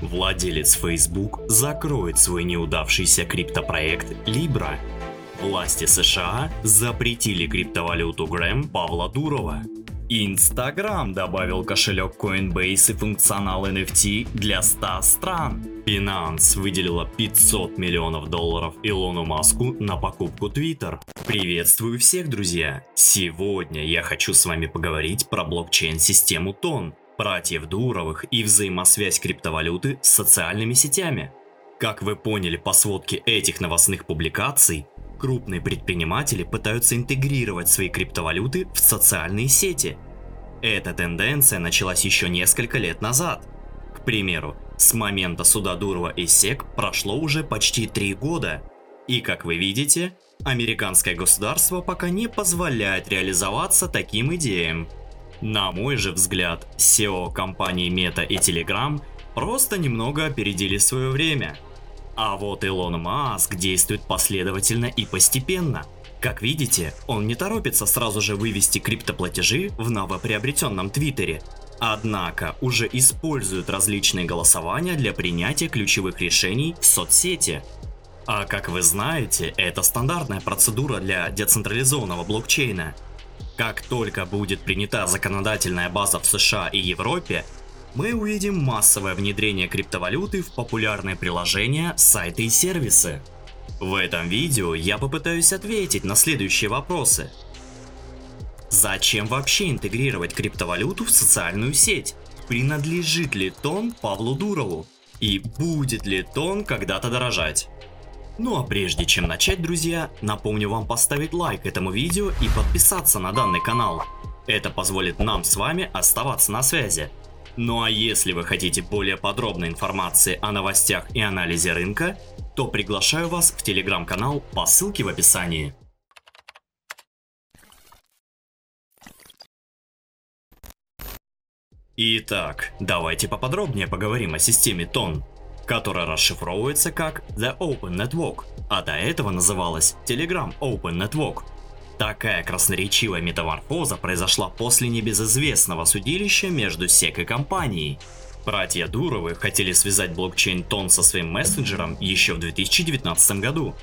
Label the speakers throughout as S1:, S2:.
S1: Владелец Facebook закроет свой неудавшийся криптопроект Libra. Власти США запретили криптовалюту Грэм Павла Дурова. Инстаграм добавил кошелек Coinbase и функционал NFT для 100 стран. Binance выделила 500 миллионов долларов Илону Маску на покупку Twitter. Приветствую всех, друзья! Сегодня я хочу с вами поговорить про блокчейн-систему Тон, братьев Дуровых и взаимосвязь криптовалюты с социальными сетями. Как вы поняли по сводке этих новостных публикаций, крупные предприниматели пытаются интегрировать свои криптовалюты в социальные сети. Эта тенденция началась еще несколько лет назад. К примеру, с момента суда Дурова и СЕК прошло уже почти три года. И как вы видите, американское государство пока не позволяет реализоваться таким идеям. На мой же взгляд, SEO компании Meta и Telegram просто немного опередили свое время. А вот Илон Маск действует последовательно и постепенно. Как видите, он не торопится сразу же вывести криптоплатежи в новоприобретенном Твиттере, однако уже использует различные голосования для принятия ключевых решений в соцсети. А как вы знаете, это стандартная процедура для децентрализованного блокчейна – как только будет принята законодательная база в США и Европе, мы увидим массовое внедрение криптовалюты в популярные приложения, сайты и сервисы. В этом видео я попытаюсь ответить на следующие вопросы. Зачем вообще интегрировать криптовалюту в социальную сеть? Принадлежит ли тон Павлу Дурову? И будет ли тон когда-то дорожать? Ну а прежде чем начать, друзья, напомню вам поставить лайк этому видео и подписаться на данный канал. Это позволит нам с вами оставаться на связи. Ну а если вы хотите более подробной информации о новостях и анализе рынка, то приглашаю вас в телеграм-канал по ссылке в описании. Итак, давайте поподробнее поговорим о системе ТОН которая расшифровывается как The Open Network, а до этого называлась Telegram Open Network. Такая красноречивая метаморфоза произошла после небезызвестного судилища между SEC и компанией. Братья Дуровы хотели связать блокчейн Тон со своим мессенджером еще в 2019 году.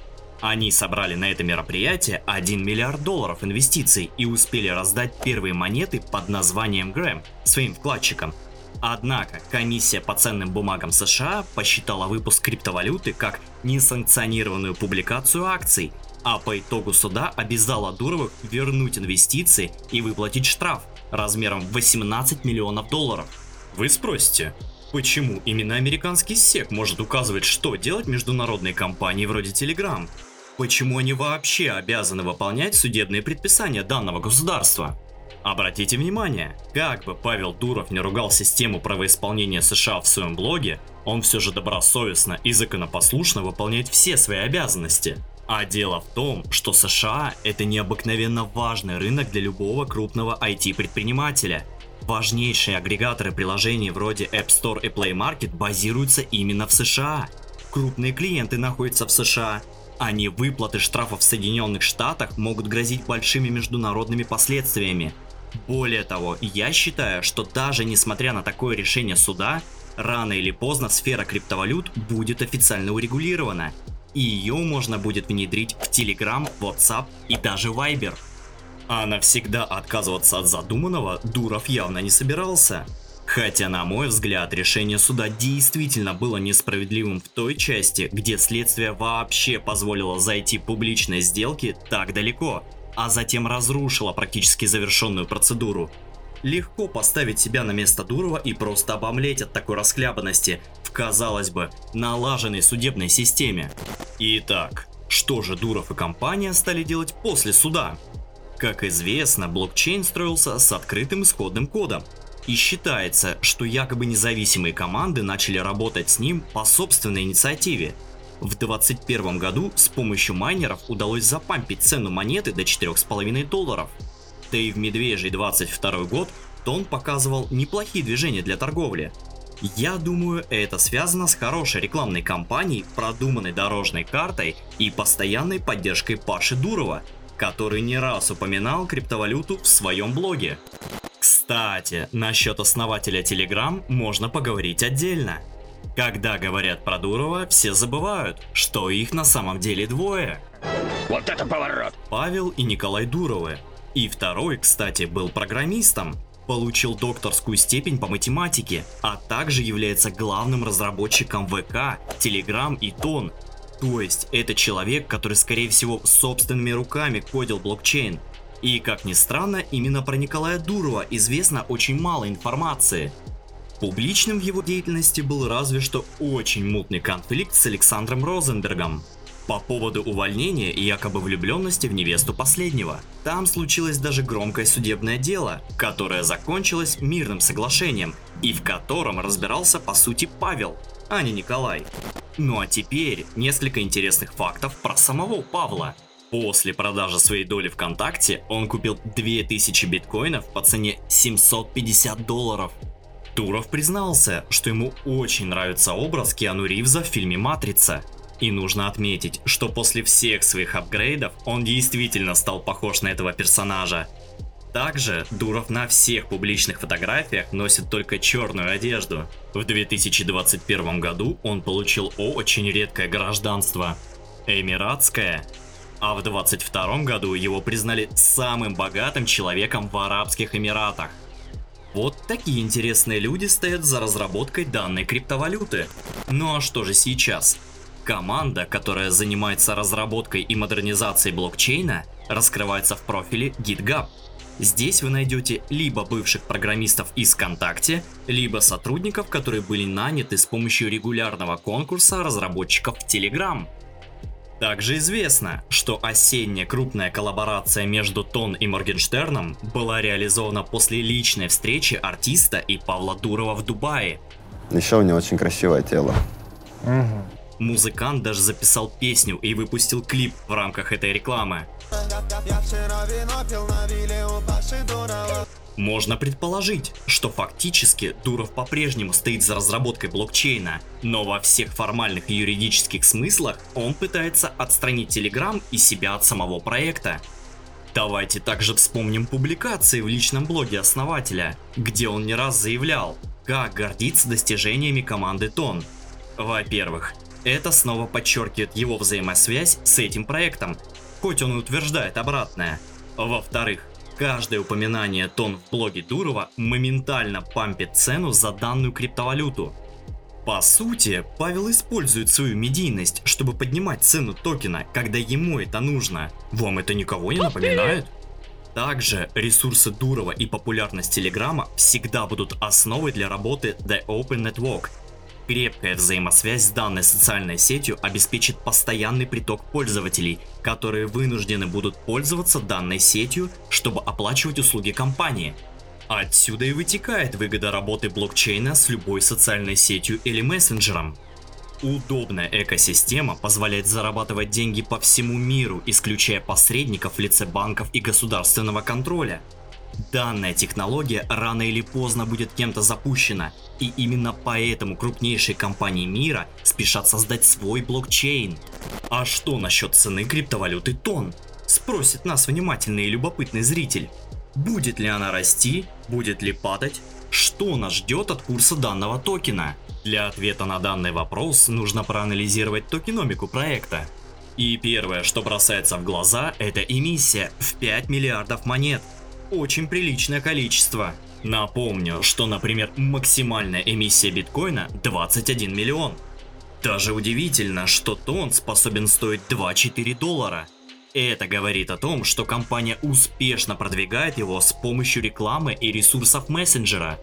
S1: Они собрали на это мероприятие 1 миллиард долларов инвестиций и успели раздать первые монеты под названием Грэм своим вкладчикам – Однако комиссия по ценным бумагам США посчитала выпуск криптовалюты как несанкционированную публикацию акций, а по итогу суда обязала Дуровых вернуть инвестиции и выплатить штраф размером 18 миллионов долларов. Вы спросите, почему именно американский СЕК может указывать, что делать международной компании вроде Telegram? Почему они вообще обязаны выполнять судебные предписания данного государства? Обратите внимание, как бы Павел Дуров не ругал систему правоисполнения США в своем блоге, он все же добросовестно и законопослушно выполняет все свои обязанности. А дело в том, что США это необыкновенно важный рынок для любого крупного IT-предпринимателя. Важнейшие агрегаторы приложений вроде App Store и Play Market базируются именно в США. Крупные клиенты находятся в США, а невыплаты штрафов в Соединенных Штатах могут грозить большими международными последствиями. Более того, я считаю, что даже несмотря на такое решение суда, рано или поздно сфера криптовалют будет официально урегулирована, и ее можно будет внедрить в Telegram, WhatsApp и даже Viber. А навсегда отказываться от задуманного Дуров явно не собирался. Хотя, на мой взгляд, решение суда действительно было несправедливым в той части, где следствие вообще позволило зайти публичной сделки так далеко – а затем разрушила практически завершенную процедуру. Легко поставить себя на место Дурова и просто обомлеть от такой расхлябанности в, казалось бы, налаженной судебной системе. Итак, что же Дуров и компания стали делать после суда? Как известно, блокчейн строился с открытым исходным кодом, и считается, что якобы независимые команды начали работать с ним по собственной инициативе – в 2021 году с помощью майнеров удалось запампить цену монеты до 4,5 долларов. Да и в медвежий 22 год Тон показывал неплохие движения для торговли. Я думаю, это связано с хорошей рекламной кампанией, продуманной дорожной картой и постоянной поддержкой Паши Дурова, который не раз упоминал криптовалюту в своем блоге. Кстати, насчет основателя Telegram можно поговорить отдельно. Когда говорят про Дурова, все забывают, что их на самом деле двое.
S2: Вот это поворот!
S1: Павел и Николай Дуровы. И второй, кстати, был программистом, получил докторскую степень по математике, а также является главным разработчиком ВК, Telegram и Тон. То есть это человек, который скорее всего собственными руками кодил блокчейн. И как ни странно, именно про Николая Дурова известно очень мало информации. Публичным в его деятельности был разве что очень мутный конфликт с Александром Розенбергом по поводу увольнения и якобы влюбленности в невесту последнего. Там случилось даже громкое судебное дело, которое закончилось мирным соглашением и в котором разбирался по сути Павел, а не Николай. Ну а теперь несколько интересных фактов про самого Павла. После продажи своей доли ВКонтакте он купил 2000 биткоинов по цене 750 долларов. Туров признался, что ему очень нравится образ Киану Ривза в фильме «Матрица». И нужно отметить, что после всех своих апгрейдов он действительно стал похож на этого персонажа. Также Дуров на всех публичных фотографиях носит только черную одежду. В 2021 году он получил очень редкое гражданство – эмиратское. А в 2022 году его признали самым богатым человеком в Арабских Эмиратах. Вот такие интересные люди стоят за разработкой данной криптовалюты. Ну а что же сейчас? Команда, которая занимается разработкой и модернизацией блокчейна, раскрывается в профиле GitGab. Здесь вы найдете либо бывших программистов из ВКонтакте, либо сотрудников, которые были наняты с помощью регулярного конкурса разработчиков в Telegram. Также известно, что осенняя крупная коллаборация между Тон и Моргенштерном была реализована после личной встречи артиста и Павла Дурова в Дубае.
S3: Еще у него очень красивое тело.
S1: Угу. Музыкант даже записал песню и выпустил клип в рамках этой рекламы. Можно предположить, что фактически Дуров по-прежнему стоит за разработкой блокчейна, но во всех формальных и юридических смыслах он пытается отстранить Telegram и себя от самого проекта. Давайте также вспомним публикации в личном блоге основателя, где он не раз заявлял, как гордится достижениями команды Тон. Во-первых, это снова подчеркивает его взаимосвязь с этим проектом, хоть он и утверждает обратное. Во-вторых, каждое упоминание тон в блоге Дурова моментально пампит цену за данную криптовалюту. По сути, Павел использует свою медийность, чтобы поднимать цену токена, когда ему это нужно. Вам это никого не напоминает? Также ресурсы Дурова и популярность Телеграма всегда будут основой для работы The Open Network Крепкая взаимосвязь с данной социальной сетью обеспечит постоянный приток пользователей, которые вынуждены будут пользоваться данной сетью, чтобы оплачивать услуги компании. Отсюда и вытекает выгода работы блокчейна с любой социальной сетью или мессенджером. Удобная экосистема позволяет зарабатывать деньги по всему миру, исключая посредников в лице банков и государственного контроля – Данная технология рано или поздно будет кем-то запущена, и именно поэтому крупнейшие компании мира спешат создать свой блокчейн. А что насчет цены криптовалюты ТОН? Спросит нас внимательный и любопытный зритель. Будет ли она расти? Будет ли падать? Что нас ждет от курса данного токена? Для ответа на данный вопрос нужно проанализировать токеномику проекта. И первое, что бросается в глаза, это эмиссия в 5 миллиардов монет – очень приличное количество. Напомню, что, например, максимальная эмиссия биткоина 21 миллион. Даже удивительно, что тон способен стоить 2-4 доллара. Это говорит о том, что компания успешно продвигает его с помощью рекламы и ресурсов мессенджера.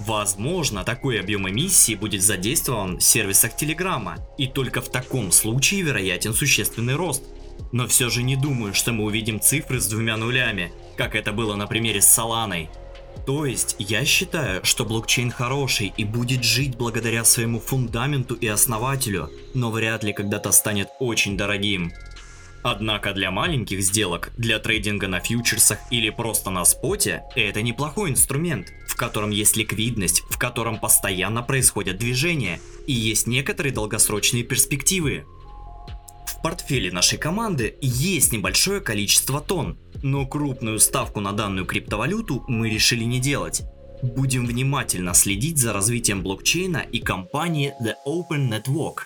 S1: Возможно, такой объем эмиссии будет задействован в сервисах Телеграма, и только в таком случае вероятен существенный рост. Но все же не думаю, что мы увидим цифры с двумя нулями – как это было на примере с Соланой. То есть, я считаю, что блокчейн хороший и будет жить благодаря своему фундаменту и основателю, но вряд ли когда-то станет очень дорогим. Однако для маленьких сделок, для трейдинга на фьючерсах или просто на споте, это неплохой инструмент, в котором есть ликвидность, в котором постоянно происходят движения и есть некоторые долгосрочные перспективы. Портфеле нашей команды есть небольшое количество тонн, но крупную ставку на данную криптовалюту мы решили не делать. Будем внимательно следить за развитием блокчейна и компании The Open Network.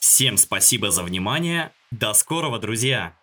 S1: Всем спасибо за внимание. До скорого, друзья!